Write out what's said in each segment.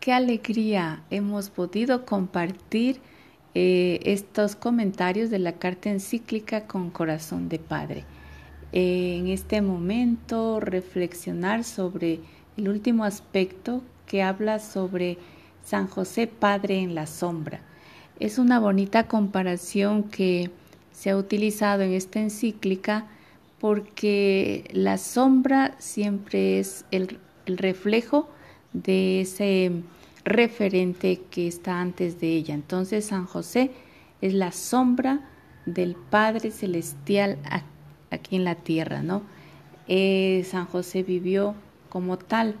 qué alegría hemos podido compartir eh, estos comentarios de la carta encíclica con corazón de Padre. Eh, en este momento reflexionar sobre el último aspecto que habla sobre San José Padre en la sombra. Es una bonita comparación que se ha utilizado en esta encíclica porque la sombra siempre es el reflejo de ese referente que está antes de ella. Entonces San José es la sombra del Padre Celestial aquí en la tierra, ¿no? Eh, San José vivió como tal.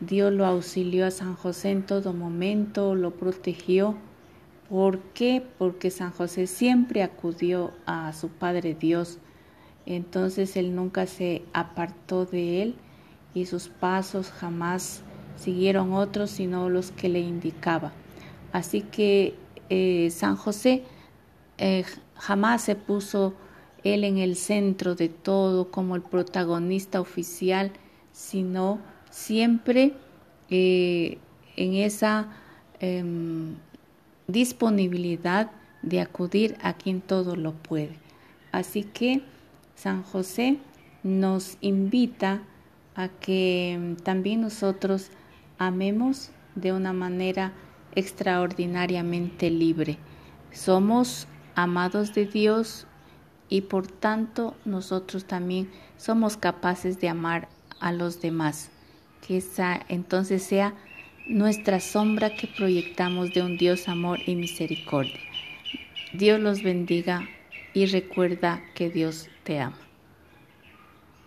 Dios lo auxilió a San José en todo momento, lo protegió. ¿Por qué? Porque San José siempre acudió a su Padre Dios. Entonces él nunca se apartó de él y sus pasos jamás siguieron otros sino los que le indicaba. Así que eh, San José eh, jamás se puso él en el centro de todo como el protagonista oficial, sino siempre eh, en esa em, disponibilidad de acudir a quien todo lo puede. Así que San José nos invita a que em, también nosotros amemos de una manera extraordinariamente libre. Somos amados de Dios y por tanto nosotros también somos capaces de amar a los demás. Que esa entonces sea nuestra sombra que proyectamos de un Dios amor y misericordia. Dios los bendiga y recuerda que Dios te ama.